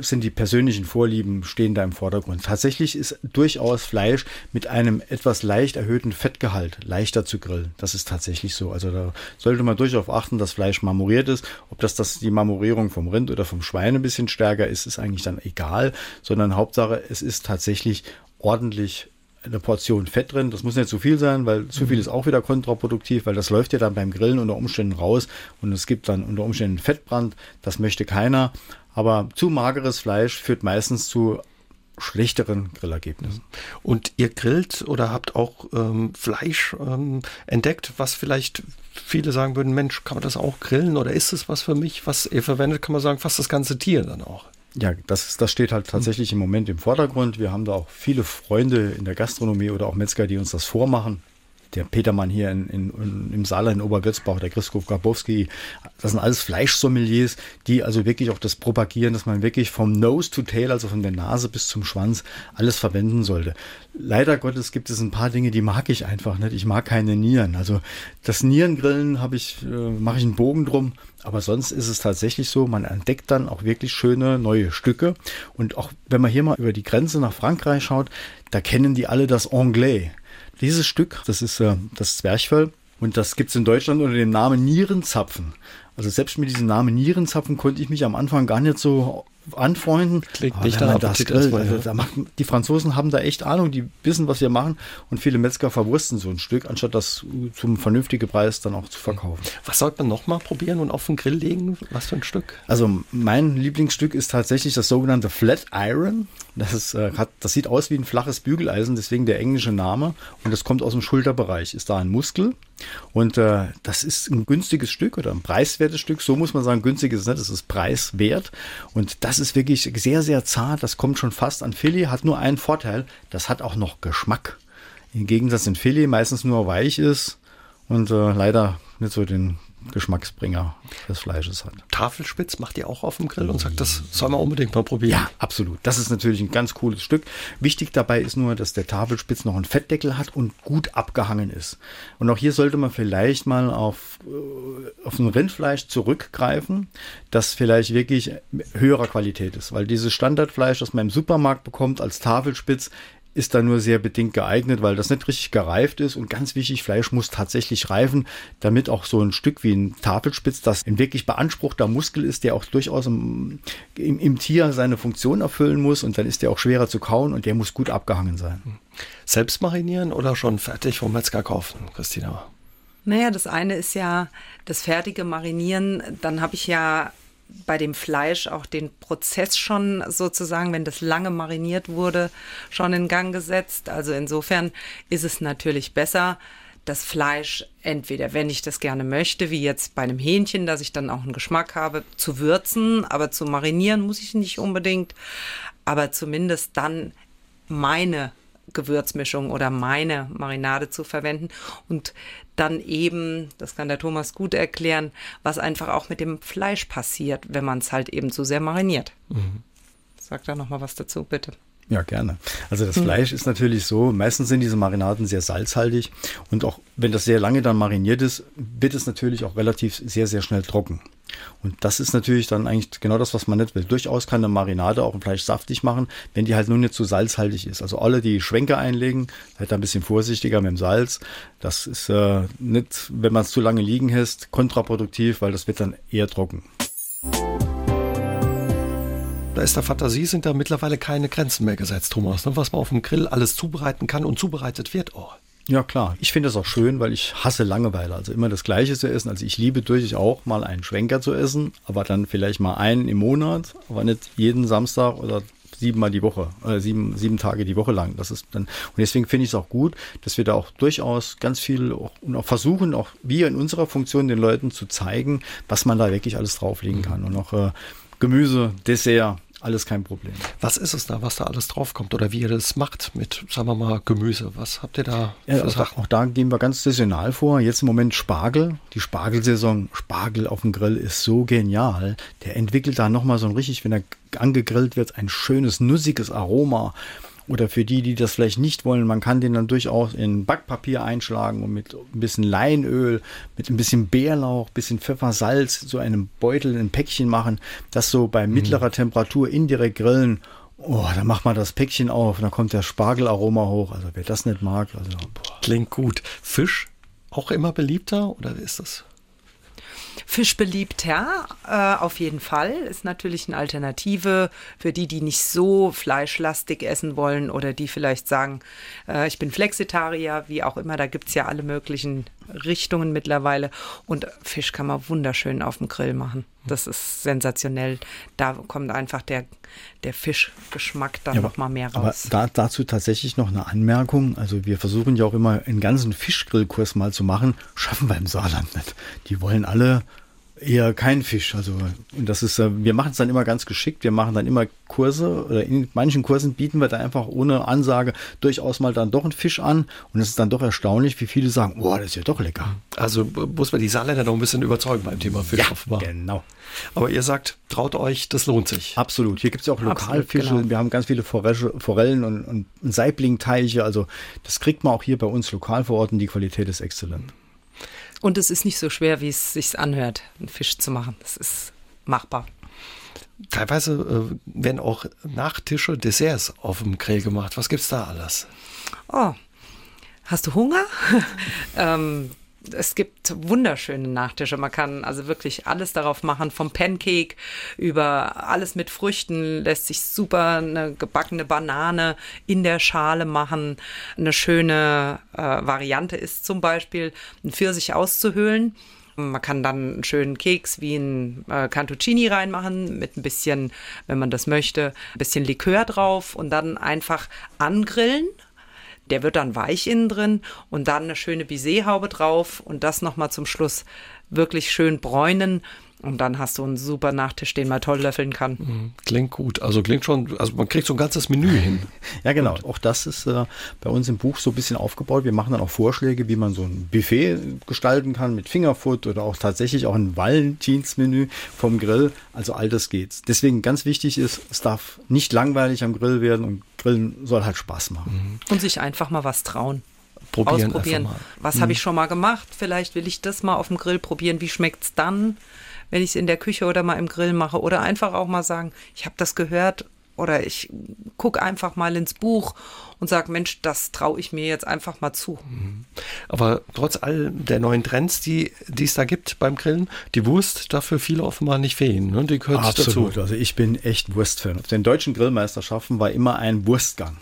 sind die persönlichen Vorlieben stehen da im Vordergrund. Tatsächlich ist durchaus Fleisch mit einem etwas leicht erhöhten Fettgehalt leichter zu grillen. Das ist tatsächlich so. Also da sollte man durchaus achten, dass Fleisch marmoriert ist. Ob das, das die Marmorierung vom Rind oder vom Schwein ein bisschen stärker ist, ist eigentlich dann egal, sondern Hauptsache, es ist tatsächlich ordentlich eine Portion Fett drin. Das muss nicht zu viel sein, weil zu viel mhm. ist auch wieder kontraproduktiv, weil das läuft ja dann beim Grillen unter Umständen raus und es gibt dann unter Umständen Fettbrand. Das möchte keiner. Aber zu mageres Fleisch führt meistens zu schlechteren Grillergebnissen. Und ihr grillt oder habt auch ähm, Fleisch ähm, entdeckt, was vielleicht viele sagen würden, Mensch, kann man das auch grillen oder ist es was für mich? Was ihr verwendet, kann man sagen, fast das ganze Tier dann auch. Ja, das, das steht halt tatsächlich im Moment im Vordergrund. Wir haben da auch viele Freunde in der Gastronomie oder auch Metzger, die uns das vormachen der Petermann hier in, in, in, im Saarland in Oberwürzbach, der Christoph Grabowski, das sind alles Fleischsommeliers, die also wirklich auch das propagieren, dass man wirklich vom Nose to Tail, also von der Nase bis zum Schwanz, alles verwenden sollte. Leider Gottes gibt es ein paar Dinge, die mag ich einfach nicht. Ich mag keine Nieren. Also das Nierengrillen habe ich, äh, mache ich einen Bogen drum. Aber sonst ist es tatsächlich so, man entdeckt dann auch wirklich schöne neue Stücke. Und auch wenn man hier mal über die Grenze nach Frankreich schaut, da kennen die alle das Anglais. Dieses Stück, das ist äh, das Zwerchfell und das gibt es in Deutschland unter dem Namen Nierenzapfen. Also selbst mit diesem Namen Nierenzapfen konnte ich mich am Anfang gar nicht so anfreunden. Klingt nicht danach, das Grill, also da macht, die Franzosen haben da echt Ahnung, die wissen, was wir machen und viele Metzger verwursten so ein Stück, anstatt das zum vernünftigen Preis dann auch zu verkaufen. Was sollte man noch mal probieren und auf den Grill legen? Was für ein Stück? Also mein Lieblingsstück ist tatsächlich das sogenannte Flat Iron. Das, ist, äh, hat, das sieht aus wie ein flaches Bügeleisen, deswegen der englische Name. Und das kommt aus dem Schulterbereich. Ist da ein Muskel. Und äh, das ist ein günstiges Stück oder ein preiswertes Stück. So muss man sagen, günstig ist es nicht, ist preiswert. Und das ist wirklich sehr, sehr zart. Das kommt schon fast an Filet, hat nur einen Vorteil, das hat auch noch Geschmack. Im Gegensatz in Filet meistens nur weich ist und äh, leider nicht so den Geschmacksbringer des Fleisches hat. Tafelspitz macht ihr auch auf dem Grill und sagt, das soll man unbedingt mal probieren. Ja, absolut. Das ist natürlich ein ganz cooles Stück. Wichtig dabei ist nur, dass der Tafelspitz noch einen Fettdeckel hat und gut abgehangen ist. Und auch hier sollte man vielleicht mal auf, äh, auf ein Rindfleisch zurückgreifen, das vielleicht wirklich höherer Qualität ist. Weil dieses Standardfleisch, das man im Supermarkt bekommt als Tafelspitz, ist da nur sehr bedingt geeignet, weil das nicht richtig gereift ist. Und ganz wichtig, Fleisch muss tatsächlich reifen, damit auch so ein Stück wie ein Tafelspitz, das ein wirklich beanspruchter Muskel ist, der auch durchaus im, im, im Tier seine Funktion erfüllen muss. Und dann ist der auch schwerer zu kauen und der muss gut abgehangen sein. Selbst marinieren oder schon fertig vom Metzger kaufen, Christina? Naja, das eine ist ja das fertige Marinieren. Dann habe ich ja bei dem Fleisch auch den Prozess schon sozusagen, wenn das lange mariniert wurde, schon in Gang gesetzt. Also insofern ist es natürlich besser, das Fleisch entweder, wenn ich das gerne möchte, wie jetzt bei einem Hähnchen, dass ich dann auch einen Geschmack habe, zu würzen, aber zu marinieren muss ich nicht unbedingt, aber zumindest dann meine Gewürzmischung oder meine Marinade zu verwenden und dann eben, das kann der Thomas gut erklären, was einfach auch mit dem Fleisch passiert, wenn man es halt eben zu sehr mariniert. Mhm. Sag da noch mal was dazu, bitte. Ja, gerne. Also das. Fleisch ist natürlich so, meistens sind diese Marinaden sehr salzhaltig und auch wenn das sehr lange dann mariniert ist, wird es natürlich auch relativ sehr, sehr schnell trocken. Und das ist natürlich dann eigentlich genau das, was man nicht will. Durchaus kann eine Marinade auch ein Fleisch saftig machen, wenn die halt nur nicht zu salzhaltig ist. Also alle, die Schwenke einlegen, seid ein bisschen vorsichtiger mit dem Salz. Das ist äh, nicht, wenn man es zu lange liegen lässt, kontraproduktiv, weil das wird dann eher trocken. Da ist der Fantasie, sind da mittlerweile keine Grenzen mehr gesetzt, Thomas. Ne? Was man auf dem Grill alles zubereiten kann und zubereitet wird. Oh. Ja, klar. Ich finde das auch schön, weil ich hasse Langeweile. Also immer das Gleiche zu essen. Also ich liebe durchaus auch mal einen Schwenker zu essen, aber dann vielleicht mal einen im Monat, aber nicht jeden Samstag oder siebenmal die Woche, äh, sieben, sieben Tage die Woche lang. Das ist dann, und deswegen finde ich es auch gut, dass wir da auch durchaus ganz viel auch, und auch versuchen, auch wir in unserer Funktion den Leuten zu zeigen, was man da wirklich alles drauflegen kann. Und auch äh, Gemüse, Dessert, alles kein Problem. Was ist es da, was da alles draufkommt oder wie ihr das macht mit, sagen wir mal, Gemüse? Was habt ihr da ja, also auch da gehen wir ganz saisonal vor. Jetzt im Moment Spargel. Die Spargelsaison, Spargel auf dem Grill ist so genial. Der entwickelt da nochmal so ein richtig, wenn er angegrillt wird, ein schönes, nussiges Aroma. Oder für die, die das vielleicht nicht wollen, man kann den dann durchaus in Backpapier einschlagen und mit ein bisschen Leinöl, mit ein bisschen Bärlauch, bisschen Pfeffer, Salz, so einem Beutel, ein Päckchen machen, das so bei mhm. mittlerer Temperatur indirekt grillen. Oh, dann macht man das Päckchen auf und dann kommt der Spargelaroma hoch. Also wer das nicht mag, also boah. klingt gut. Fisch auch immer beliebter oder ist das? Fisch beliebt, ja, äh, auf jeden Fall. Ist natürlich eine Alternative für die, die nicht so fleischlastig essen wollen oder die vielleicht sagen, äh, ich bin Flexitarier, wie auch immer. Da gibt es ja alle möglichen Richtungen mittlerweile. Und Fisch kann man wunderschön auf dem Grill machen. Das ist sensationell. Da kommt einfach der, der Fischgeschmack dann ja, noch mal mehr raus. Aber da, dazu tatsächlich noch eine Anmerkung. Also wir versuchen ja auch immer einen ganzen Fischgrillkurs mal zu machen. Schaffen wir im Saarland nicht. Die wollen alle Eher kein Fisch. Also, und das ist, äh, wir machen es dann immer ganz geschickt. Wir machen dann immer Kurse oder in manchen Kursen bieten wir da einfach ohne Ansage durchaus mal dann doch einen Fisch an. Und es ist dann doch erstaunlich, wie viele sagen, boah, das ist ja doch lecker. Also muss man die Saarländer noch ein bisschen überzeugen beim Thema Fisch ja, offenbar. Genau. Aber ihr sagt, traut euch, das lohnt sich. Absolut. Hier gibt es ja auch Lokalfische. Genau. Wir haben ganz viele Forellen und, und Saiblingteiche. Also das kriegt man auch hier bei uns lokal vor Ort und die Qualität ist exzellent. Und es ist nicht so schwer, wie es sich anhört, einen Fisch zu machen. Das ist machbar. Teilweise äh, werden auch Nachtische, Desserts auf dem Grill gemacht. Was gibt's da alles? Oh, hast du Hunger? ähm, es gibt wunderschöne Nachtische. Man kann also wirklich alles darauf machen, vom Pancake über alles mit Früchten, lässt sich super eine gebackene Banane in der Schale machen. Eine schöne äh, Variante ist zum Beispiel, ein Pfirsich auszuhöhlen. Man kann dann einen schönen Keks wie ein äh, Cantuccini reinmachen mit ein bisschen, wenn man das möchte, ein bisschen Likör drauf und dann einfach angrillen der wird dann weich innen drin und dann eine schöne Baiser-Haube drauf und das nochmal zum Schluss wirklich schön bräunen. Und dann hast du einen super Nachtisch, den man toll löffeln kann. Mhm. Klingt gut. Also klingt schon, also man kriegt so ein ganzes Menü hin. ja, genau. Und auch das ist äh, bei uns im Buch so ein bisschen aufgebaut. Wir machen dann auch Vorschläge, wie man so ein Buffet gestalten kann mit Fingerfood oder auch tatsächlich auch ein Valentinsmenü vom Grill. Also all das geht. Deswegen ganz wichtig ist, es darf nicht langweilig am Grill werden und Grillen soll halt Spaß machen. Mhm. Und sich einfach mal was trauen. Probieren Ausprobieren. Was mhm. habe ich schon mal gemacht? Vielleicht will ich das mal auf dem Grill probieren. Wie schmeckt es dann, wenn ich es in der Küche oder mal im Grill mache? Oder einfach auch mal sagen, ich habe das gehört oder ich gucke einfach mal ins Buch und sage, Mensch, das traue ich mir jetzt einfach mal zu. Mhm. Aber trotz all der neuen Trends, die, die es da gibt beim Grillen, die Wurst dafür viele offenbar nicht fehlen. Ne? Die gehört Absolut. dazu. Also ich bin echt Wurstfan. Auf den deutschen Grillmeisterschaften war immer ein Wurstgang.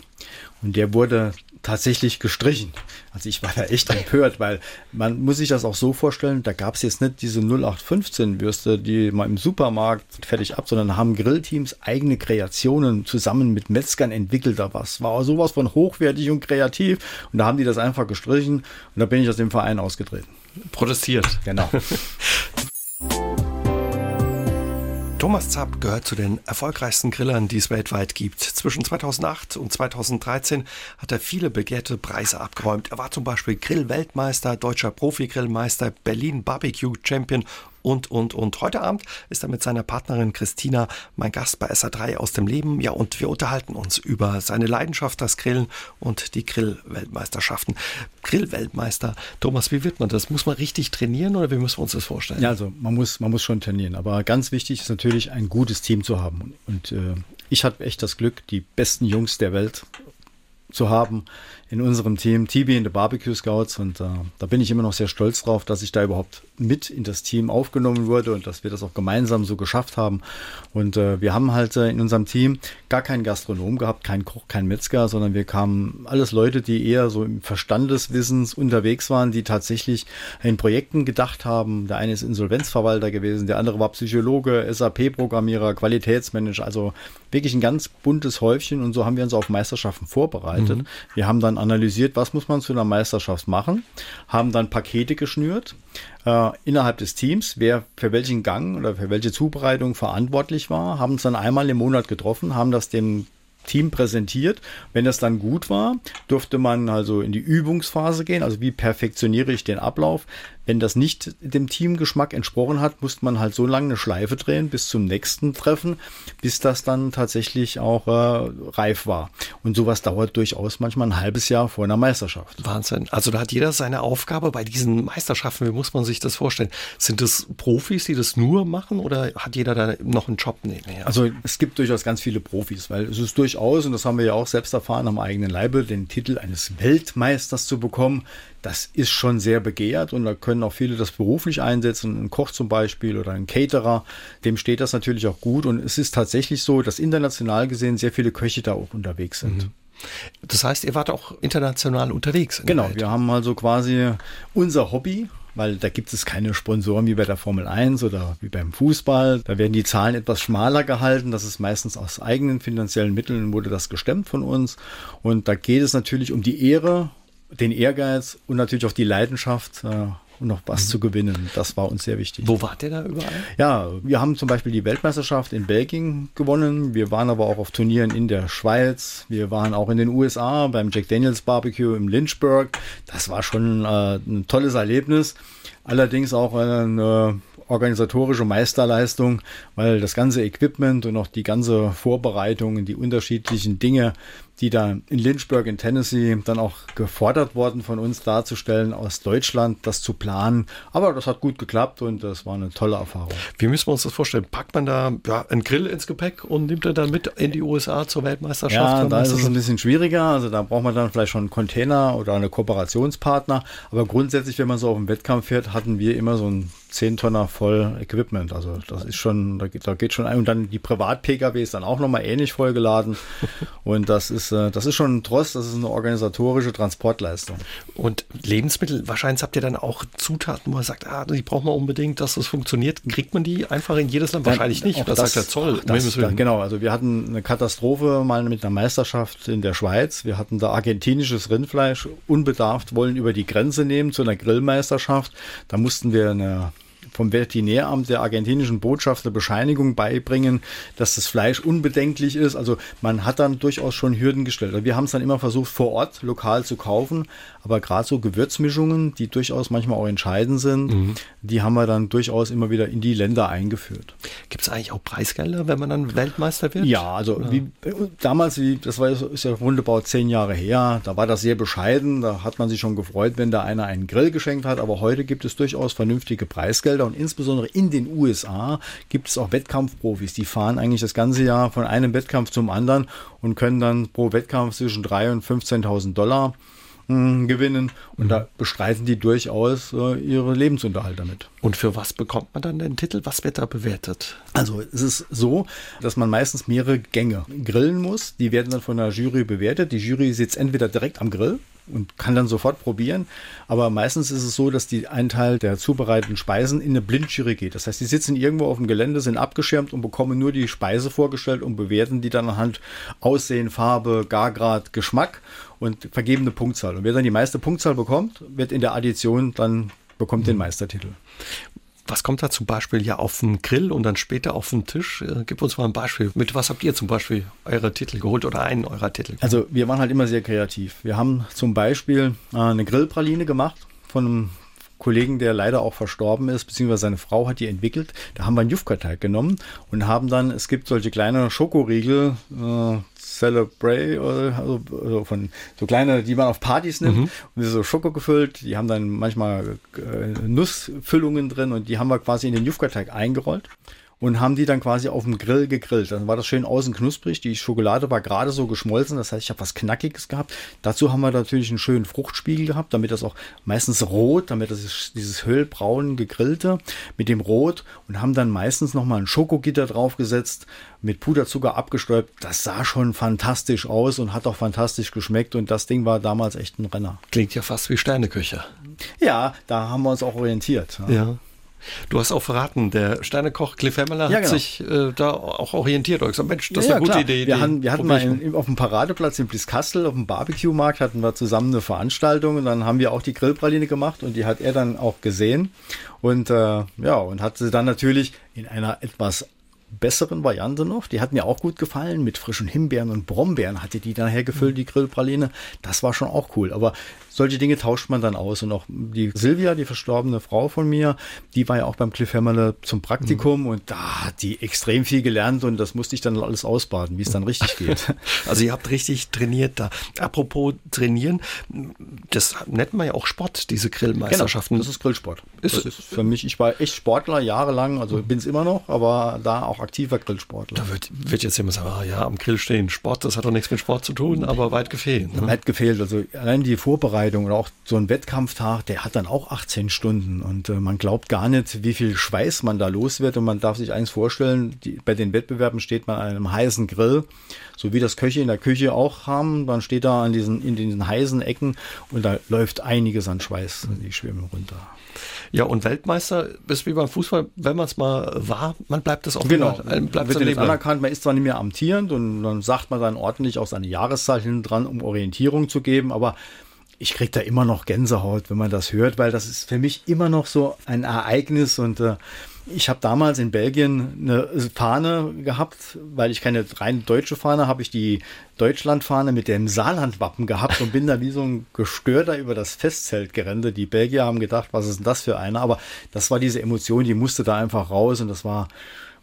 Und der wurde tatsächlich gestrichen. Also ich war da echt empört, weil man muss sich das auch so vorstellen, da gab es jetzt nicht diese 0815 Würste, die man im Supermarkt fertig ab, sondern haben Grillteams eigene Kreationen zusammen mit Metzgern entwickelt. Da was war sowas von hochwertig und kreativ und da haben die das einfach gestrichen und da bin ich aus dem Verein ausgetreten. Protestiert. Genau. Thomas Zapp gehört zu den erfolgreichsten Grillern, die es weltweit gibt. Zwischen 2008 und 2013 hat er viele begehrte Preise abgeräumt. Er war zum Beispiel Grillweltmeister, deutscher Profi-Grillmeister, Berlin Barbecue Champion und, und, und. Heute Abend ist er mit seiner Partnerin Christina mein Gast bei SA3 aus dem Leben. Ja, und wir unterhalten uns über seine Leidenschaft, das Grillen und die Grill-Weltmeisterschaften. Grill-Weltmeister. Thomas, wie wird man das? Muss man richtig trainieren oder wie müssen wir uns das vorstellen? Ja, also man muss, man muss schon trainieren. Aber ganz wichtig ist natürlich, ein gutes Team zu haben. Und äh, ich hatte echt das Glück, die besten Jungs der Welt zu haben in unserem Team, TB in the Barbecue Scouts. Und äh, da bin ich immer noch sehr stolz drauf, dass ich da überhaupt mit in das Team aufgenommen wurde und dass wir das auch gemeinsam so geschafft haben. Und äh, wir haben halt äh, in unserem Team gar keinen Gastronom gehabt, keinen Koch, keinen Metzger, sondern wir kamen alles Leute, die eher so im Verstandeswissens unterwegs waren, die tatsächlich in Projekten gedacht haben. Der eine ist Insolvenzverwalter gewesen, der andere war Psychologe, SAP-Programmierer, Qualitätsmanager, also wirklich ein ganz buntes Häufchen und so haben wir uns auf Meisterschaften vorbereitet. Mhm. Wir haben dann analysiert, was muss man zu einer Meisterschaft machen, haben dann Pakete geschnürt äh, innerhalb des Teams, wer für welchen Gang oder für welche Zubereitung verantwortlich war, haben uns dann einmal im Monat getroffen, haben das dem Team präsentiert. Wenn das dann gut war, durfte man also in die Übungsphase gehen, also wie perfektioniere ich den Ablauf. Wenn das nicht dem Teamgeschmack entsprochen hat, musste man halt so lange eine Schleife drehen bis zum nächsten Treffen, bis das dann tatsächlich auch äh, reif war. Und sowas dauert durchaus manchmal ein halbes Jahr vor einer Meisterschaft. Wahnsinn. Also da hat jeder seine Aufgabe bei diesen Meisterschaften. Wie muss man sich das vorstellen? Sind das Profis, die das nur machen oder hat jeder da noch einen Job nebenher? Also es gibt durchaus ganz viele Profis, weil es ist durchaus, und das haben wir ja auch selbst erfahren am eigenen Leibe, den Titel eines Weltmeisters zu bekommen das ist schon sehr begehrt und da können auch viele das beruflich einsetzen. Ein Koch zum Beispiel oder ein Caterer, dem steht das natürlich auch gut. Und es ist tatsächlich so, dass international gesehen sehr viele Köche da auch unterwegs sind. Mhm. Das heißt, ihr wart auch international unterwegs. genau, wir haben also quasi unser Hobby, weil da gibt es keine Sponsoren wie bei der Formel 1 oder wie beim Fußball. Da werden die Zahlen etwas schmaler gehalten. Das ist meistens aus eigenen finanziellen Mitteln wurde das gestemmt von uns. Und da geht es natürlich um die Ehre den Ehrgeiz und natürlich auch die Leidenschaft, äh, um noch was mhm. zu gewinnen. Das war uns sehr wichtig. Wo wart ihr da überall? Ja, wir haben zum Beispiel die Weltmeisterschaft in Belgien gewonnen. Wir waren aber auch auf Turnieren in der Schweiz. Wir waren auch in den USA beim Jack Daniels Barbecue im Lynchburg. Das war schon äh, ein tolles Erlebnis. Allerdings auch eine organisatorische Meisterleistung, weil das ganze Equipment und auch die ganze Vorbereitung, die unterschiedlichen Dinge, die da in Lynchburg in Tennessee dann auch gefordert worden von uns darzustellen aus Deutschland, das zu planen. Aber das hat gut geklappt und das war eine tolle Erfahrung. Wie müssen wir uns das vorstellen? Packt man da ja, einen Grill ins Gepäck und nimmt er dann mit in die USA zur Weltmeisterschaft? Ja, da ist es ein bisschen schwieriger. Also da braucht man dann vielleicht schon einen Container oder eine Kooperationspartner. Aber grundsätzlich, wenn man so auf den Wettkampf fährt, hatten wir immer so ein 10 Tonner voll Equipment. Also das ist schon, da geht, da geht schon ein. Und dann die Privat-PKWs dann auch nochmal ähnlich vollgeladen. Und das ist, äh, das ist schon ein Trost, das ist eine organisatorische Transportleistung. Und Lebensmittel, wahrscheinlich habt ihr dann auch Zutaten, wo man sagt, ah, die braucht man unbedingt, dass das funktioniert. Kriegt man die einfach in jedes Land? Wahrscheinlich nicht. Das, das sagt der Zoll. Das, da, genau, also wir hatten eine Katastrophe mal mit einer Meisterschaft in der Schweiz. Wir hatten da argentinisches Rindfleisch unbedarft wollen über die Grenze nehmen zu einer Grillmeisterschaft. Da mussten wir eine vom Veterinäramt der argentinischen Botschaft eine Bescheinigung beibringen, dass das Fleisch unbedenklich ist. Also man hat dann durchaus schon Hürden gestellt. Also wir haben es dann immer versucht, vor Ort lokal zu kaufen, aber gerade so Gewürzmischungen, die durchaus manchmal auch entscheidend sind, mhm. die haben wir dann durchaus immer wieder in die Länder eingeführt. Gibt es eigentlich auch Preisgelder, wenn man dann Weltmeister wird? Ja, also wie, damals, wie, das war ist ja rundebaut zehn Jahre her, da war das sehr bescheiden, da hat man sich schon gefreut, wenn da einer einen Grill geschenkt hat, aber heute gibt es durchaus vernünftige Preisgelder und insbesondere in den USA gibt es auch Wettkampfprofis, die fahren eigentlich das ganze Jahr von einem Wettkampf zum anderen und können dann pro Wettkampf zwischen 3.000 und 15.000 Dollar hm, gewinnen und mhm. da bestreiten die durchaus äh, ihre Lebensunterhalt damit. Und für was bekommt man dann den Titel? Was wird da bewertet? Also es ist so, dass man meistens mehrere Gänge grillen muss. Die werden dann von der Jury bewertet. Die Jury sitzt entweder direkt am Grill und kann dann sofort probieren. Aber meistens ist es so, dass die ein Teil der zubereiteten Speisen in eine Blindjury geht. Das heißt, die sitzen irgendwo auf dem Gelände, sind abgeschirmt und bekommen nur die Speise vorgestellt und bewerten die dann anhand Aussehen, Farbe, Gargrad, Geschmack und vergeben eine Punktzahl. Und wer dann die meiste Punktzahl bekommt, wird in der Addition dann bekommt mhm. den Meistertitel. Was kommt da zum Beispiel ja auf den Grill und dann später auf den Tisch? Äh, gib uns mal ein Beispiel. Mit was habt ihr zum Beispiel eure Titel geholt oder einen eurer Titel? Also wir waren halt immer sehr kreativ. Wir haben zum Beispiel äh, eine Grillpraline gemacht von einem Kollegen, der leider auch verstorben ist, beziehungsweise seine Frau hat die entwickelt. Da haben wir einen Jufka-Teig genommen und haben dann, es gibt solche kleine Schokoriegel, äh, Celebrate also, also von so kleine, die man auf Partys nimmt mhm. und so Schoko gefüllt. Die haben dann manchmal äh, Nussfüllungen drin und die haben wir quasi in den Jufka-Teig eingerollt und haben die dann quasi auf dem Grill gegrillt. Dann war das schön außen knusprig. Die Schokolade war gerade so geschmolzen. Das heißt, ich habe was Knackiges gehabt. Dazu haben wir natürlich einen schönen Fruchtspiegel gehabt, damit das auch meistens rot, damit das ist dieses höllbraun gegrillte mit dem Rot und haben dann meistens nochmal ein Schokogitter draufgesetzt, mit Puderzucker abgestäubt. Das sah schon fantastisch aus und hat auch fantastisch geschmeckt. Und das Ding war damals echt ein Renner. Klingt ja fast wie Sterneküche. Ja, da haben wir uns auch orientiert. ja. ja. Du hast auch verraten, der Sternekoch Cliff Hemmeler ja, genau. hat sich äh, da auch orientiert. Ich gesagt, Mensch, das ja, ist eine gute klar. Idee. Wir, hatten, wir hatten mal in, auf dem Paradeplatz in Blieskastel, auf dem Barbecue-Markt, hatten wir zusammen eine Veranstaltung und dann haben wir auch die Grillpraline gemacht und die hat er dann auch gesehen. Und äh, ja, und hat sie dann natürlich in einer etwas besseren Variante noch. Die hat mir auch gut gefallen. Mit frischen Himbeeren und Brombeeren hatte die dann hergefüllt, die Grillpraline. Das war schon auch cool. Aber solche Dinge tauscht man dann aus. Und auch die Silvia, die verstorbene Frau von mir, die war ja auch beim Cliff Hammerle zum Praktikum mhm. und da hat die extrem viel gelernt und das musste ich dann alles ausbaden, wie es dann richtig geht. Also ihr habt richtig trainiert da. Apropos trainieren, das nennt man ja auch Sport, diese Grillmeisterschaften. Genau, das ist Grillsport. Ist, das ist für mich, ich war echt Sportler jahrelang, also bin es immer noch, aber da auch aktiver Grillsportler. Da wird, wird jetzt immer sagen, ah, ja, am Grill stehen, Sport, das hat doch nichts mit Sport zu tun, aber weit gefehlt. Ne? Weit gefehlt, also allein die Vorbereitung oder auch so ein Wettkampftag, der hat dann auch 18 Stunden und äh, man glaubt gar nicht, wie viel Schweiß man da los wird und man darf sich eins vorstellen, die, bei den Wettbewerben steht man an einem heißen Grill, so wie das Köche in der Küche auch haben, man steht da an diesen, in diesen heißen Ecken und da läuft einiges an Schweiß, die schwimmen runter. Ja, und Weltmeister ist wie beim Fußball, wenn man es mal war, man bleibt es auch genau. Immer, bleibt wird jetzt anerkannt, man ist zwar nicht mehr amtierend und dann sagt man dann ordentlich auch seine Jahreszahl hinten dran, um Orientierung zu geben, aber ich kriege da immer noch Gänsehaut, wenn man das hört, weil das ist für mich immer noch so ein Ereignis und äh, ich habe damals in Belgien eine Fahne gehabt, weil ich keine rein deutsche Fahne habe, ich die Deutschlandfahne mit dem Saarlandwappen gehabt und bin da wie so ein Gestörter über das Festzelt gerannt. Die Belgier haben gedacht, was ist denn das für eine? Aber das war diese Emotion, die musste da einfach raus und das war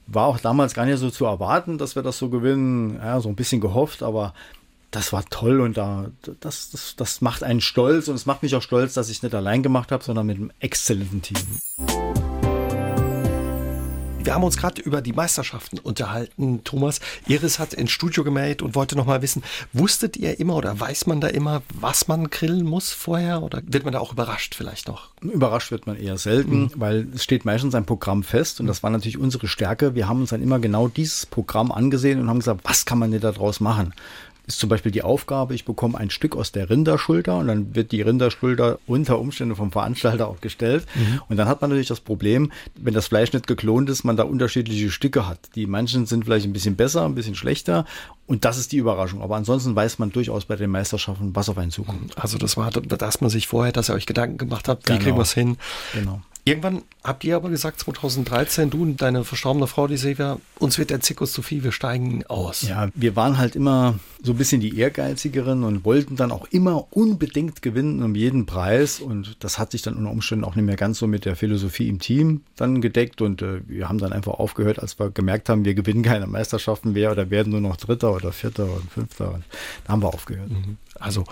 war auch damals gar nicht so zu erwarten, dass wir das so gewinnen. Ja, so ein bisschen gehofft, aber das war toll und da, das, das, das macht einen stolz und es macht mich auch stolz, dass ich es nicht allein gemacht habe, sondern mit einem exzellenten Team. Wir haben uns gerade über die Meisterschaften unterhalten. Thomas, Iris hat ins Studio gemeldet und wollte noch mal wissen, wusstet ihr immer oder weiß man da immer, was man grillen muss vorher oder wird man da auch überrascht vielleicht noch? Überrascht wird man eher selten, mhm. weil es steht meistens ein Programm fest und das war natürlich unsere Stärke. Wir haben uns dann immer genau dieses Programm angesehen und haben gesagt, was kann man denn daraus machen? Ist zum Beispiel die Aufgabe, ich bekomme ein Stück aus der Rinderschulter und dann wird die Rinderschulter unter Umständen vom Veranstalter auch gestellt. Mhm. Und dann hat man natürlich das Problem, wenn das Fleisch nicht geklont ist, man da unterschiedliche Stücke hat. Die manchen sind vielleicht ein bisschen besser, ein bisschen schlechter. Und das ist die Überraschung. Aber ansonsten weiß man durchaus bei den Meisterschaften, was auf einen zukommt. Also das war, dass man sich vorher, dass ihr euch Gedanken gemacht habt, wie genau. kriegen wir es hin? Genau. Irgendwann habt ihr aber gesagt, 2013, du und deine verstorbene Frau, die Silvia, uns wird der Zirkus zu viel, wir steigen aus. Ja, wir waren halt immer so ein bisschen die Ehrgeizigeren und wollten dann auch immer unbedingt gewinnen um jeden Preis. Und das hat sich dann unter Umständen auch nicht mehr ganz so mit der Philosophie im Team dann gedeckt. Und äh, wir haben dann einfach aufgehört, als wir gemerkt haben, wir gewinnen keine Meisterschaften mehr oder werden nur noch Dritter oder Vierter und Fünfter. Und da haben wir aufgehört. Mhm. Also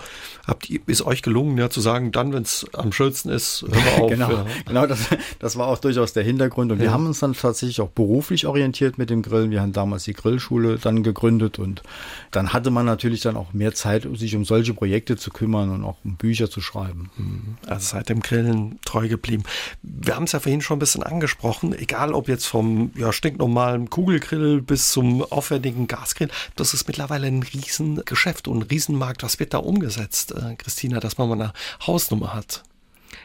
habt ihr, ist euch gelungen, ja, zu sagen, dann, wenn es am schönsten ist, hören wir auf. genau, ja. genau das, das war auch durchaus der Hintergrund. Und ja. wir haben uns dann tatsächlich auch beruflich orientiert mit dem Grillen. Wir haben damals die Grillschule dann gegründet und dann hatte man natürlich dann auch mehr Zeit, sich um solche Projekte zu kümmern und auch um Bücher zu schreiben. Mhm. Also seit dem Grillen treu geblieben. Wir haben es ja vorhin schon ein bisschen angesprochen, egal ob jetzt vom ja, stinknormalen Kugelgrill bis zum aufwendigen Gasgrill, das ist mittlerweile ein Riesengeschäft und ein Riesenmarkt. Was wird da umgesetzt, äh, Christina, dass man mal eine Hausnummer hat?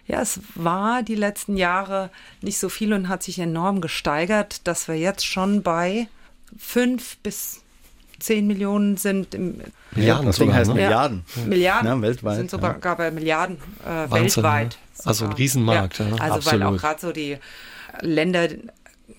Ja, es war die letzten Jahre nicht so viel und hat sich enorm gesteigert, dass wir jetzt schon bei fünf bis zehn Millionen sind im Milliarden, deswegen heißt ne? Milliarden. Ja, Milliarden ja, weltweit. Sind sogar ja. bei Milliarden äh, weltweit. Ne? Also ein Riesenmarkt. Ja. Also Absolut. weil auch gerade so die Länder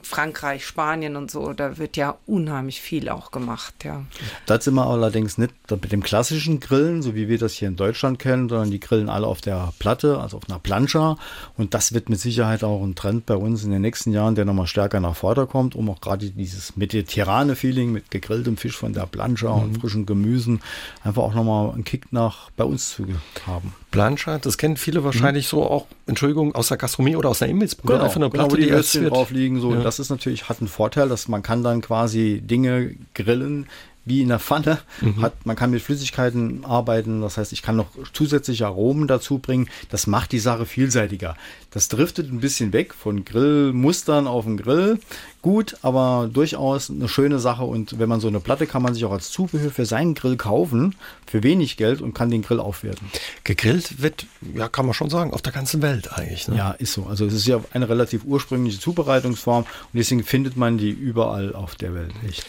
Frankreich, Spanien und so, da wird ja unheimlich viel auch gemacht, ja. Das sind wir allerdings nicht mit dem klassischen Grillen, so wie wir das hier in Deutschland kennen, sondern die grillen alle auf der Platte, also auf einer Plancha. Und das wird mit Sicherheit auch ein Trend bei uns in den nächsten Jahren, der nochmal stärker nach vorne kommt, um auch gerade dieses mediterrane Feeling mit gegrilltem Fisch von der Plancha mhm. und frischen Gemüsen einfach auch nochmal einen Kick nach bei uns zu haben. Plancha, das kennen viele wahrscheinlich mhm. so auch, Entschuldigung, aus der Gastronomie oder aus der Imbissbude. Genau, einfach eine Platte, genau, wo die, Würstchen drauf liegen. So. Ja. Das ist natürlich, hat einen Vorteil, dass man kann dann quasi Dinge grillen, wie in der Pfanne. Mhm. Hat, man kann mit Flüssigkeiten arbeiten, das heißt, ich kann noch zusätzliche Aromen dazu bringen. Das macht die Sache vielseitiger. Das driftet ein bisschen weg von Grillmustern auf den Grill. Gut, aber durchaus eine schöne Sache. Und wenn man so eine Platte kann man sich auch als Zubehör für seinen Grill kaufen, für wenig Geld und kann den Grill aufwerten. Gegrillt wird, ja, kann man schon sagen, auf der ganzen Welt eigentlich. Ne? Ja, ist so. Also es ist ja eine relativ ursprüngliche Zubereitungsform und deswegen findet man die überall auf der Welt. Echt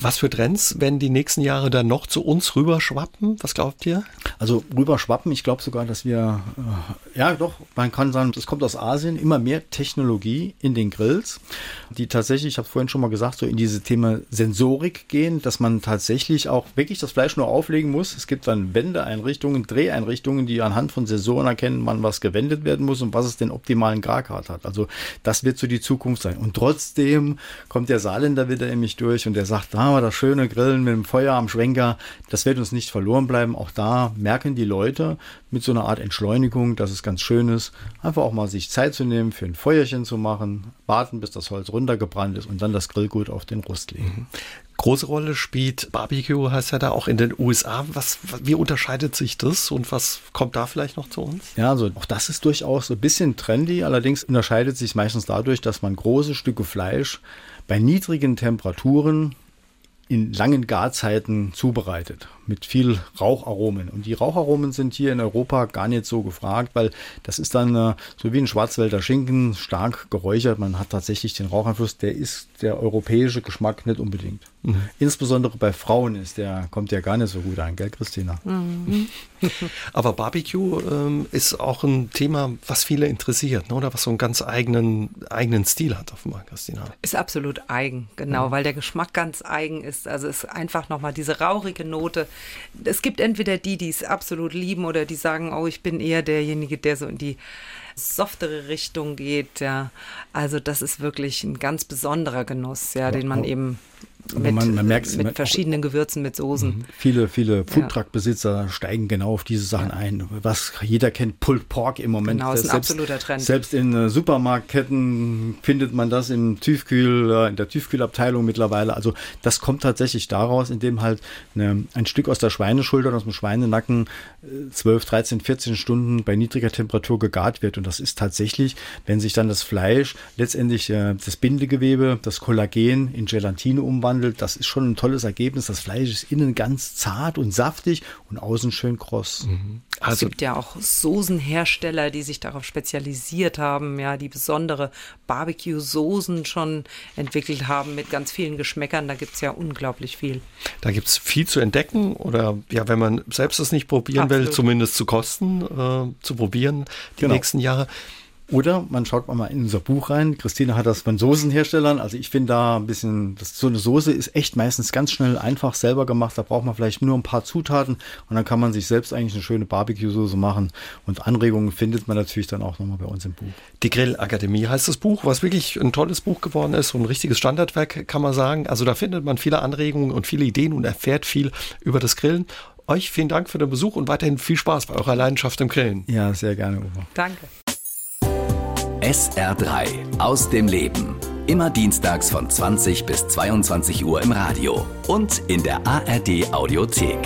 Was für Trends werden die nächsten Jahre dann noch zu uns rüberschwappen? Was glaubt ihr? Also rüberschwappen, ich glaube sogar, dass wir, äh, ja doch, man kann sagen, es kommt aus Asien, immer mehr Technologie in den Grills, die tatsächlich, ich habe es vorhin schon mal gesagt, so in diese Thema Sensorik gehen, dass man tatsächlich auch wirklich das Fleisch nur auflegen muss. Es gibt dann Wendeeinrichtungen, Dreheinrichtungen, die anhand von Sensoren erkennen, wann was gewendet werden muss und was es den optimalen Gargrad hat. Also das wird so die Zukunft sein. Und trotzdem kommt der Saarländer wieder in mich durch und der sagt, da wir das schöne Grillen mit dem Feuer am Schwenker, das wird uns nicht verloren bleiben. Auch da merken die Leute mit so einer Art Entschleunigung, dass es ganz schön ist, einfach auch mal sich Zeit zu nehmen, für ein Feuerchen zu machen, warten, bis das Holz runtergebrannt ist und dann das Grillgut auf den Rost legen. Mhm. Große Rolle spielt Barbecue, heißt ja da auch in den USA. Was, wie unterscheidet sich das und was kommt da vielleicht noch zu uns? Ja, also auch das ist durchaus so ein bisschen trendy. Allerdings unterscheidet sich meistens dadurch, dass man große Stücke Fleisch bei niedrigen Temperaturen in langen Garzeiten zubereitet mit viel Raucharomen. Und die Raucharomen sind hier in Europa gar nicht so gefragt, weil das ist dann äh, so wie ein Schwarzwälder Schinken, stark geräuchert. Man hat tatsächlich den Raucheinfluss, der ist der europäische Geschmack nicht unbedingt. Mhm. Insbesondere bei Frauen ist der, kommt der gar nicht so gut an, gell, Christina? Mhm. Aber Barbecue ähm, ist auch ein Thema, was viele interessiert, ne? oder was so einen ganz eigenen, eigenen Stil hat, offenbar, Christina. Ist absolut eigen, genau, mhm. weil der Geschmack ganz eigen ist. Also es ist einfach nochmal diese rauchige Note, es gibt entweder die, die es absolut lieben oder die sagen, oh, ich bin eher derjenige, der so in die softere Richtung geht. Ja. Also das ist wirklich ein ganz besonderer Genuss, ja, den man eben mit, man, man merkt, mit verschiedenen Gewürzen, mit Soßen. Mhm. Viele, viele Foodtruck-Besitzer ja. steigen genau auf diese Sachen ja. ein. Was jeder kennt, Pulled Pork im Moment. Genau, ist ein selbst, absoluter Trend. Selbst in äh, Supermarktketten findet man das im Tiefkühl, äh, in der Tiefkühlabteilung mittlerweile. Also das kommt tatsächlich daraus, indem halt eine, ein Stück aus der Schweineschulter, aus dem Schweinenacken, 12, 13, 14 Stunden bei niedriger Temperatur gegart wird. Und das ist tatsächlich, wenn sich dann das Fleisch letztendlich äh, das Bindegewebe, das Kollagen in Gelatine umwandelt, das ist schon ein tolles Ergebnis. Das Fleisch ist innen ganz zart und saftig und außen schön kross. Mhm. Also, es gibt ja auch Soßenhersteller, die sich darauf spezialisiert haben, ja, die besondere Barbecue-Soßen schon entwickelt haben mit ganz vielen Geschmäckern. Da gibt es ja unglaublich viel. Da gibt es viel zu entdecken oder ja, wenn man selbst das nicht probieren Absolut. will, zumindest zu kosten, äh, zu probieren die genau. nächsten Jahre. Oder man schaut mal in unser Buch rein. Christine hat das von Soßenherstellern. Also ich finde da ein bisschen, das, so eine Soße ist echt meistens ganz schnell einfach selber gemacht. Da braucht man vielleicht nur ein paar Zutaten und dann kann man sich selbst eigentlich eine schöne Barbecue-Soße machen. Und Anregungen findet man natürlich dann auch nochmal bei uns im Buch. Die Grillakademie heißt das Buch, was wirklich ein tolles Buch geworden ist. So ein richtiges Standardwerk, kann man sagen. Also da findet man viele Anregungen und viele Ideen und erfährt viel über das Grillen. Euch vielen Dank für den Besuch und weiterhin viel Spaß bei eurer Leidenschaft im Grillen. Ja, sehr gerne, Uwe. Danke. SR3 aus dem Leben. Immer dienstags von 20 bis 22 Uhr im Radio und in der ARD Audiothek.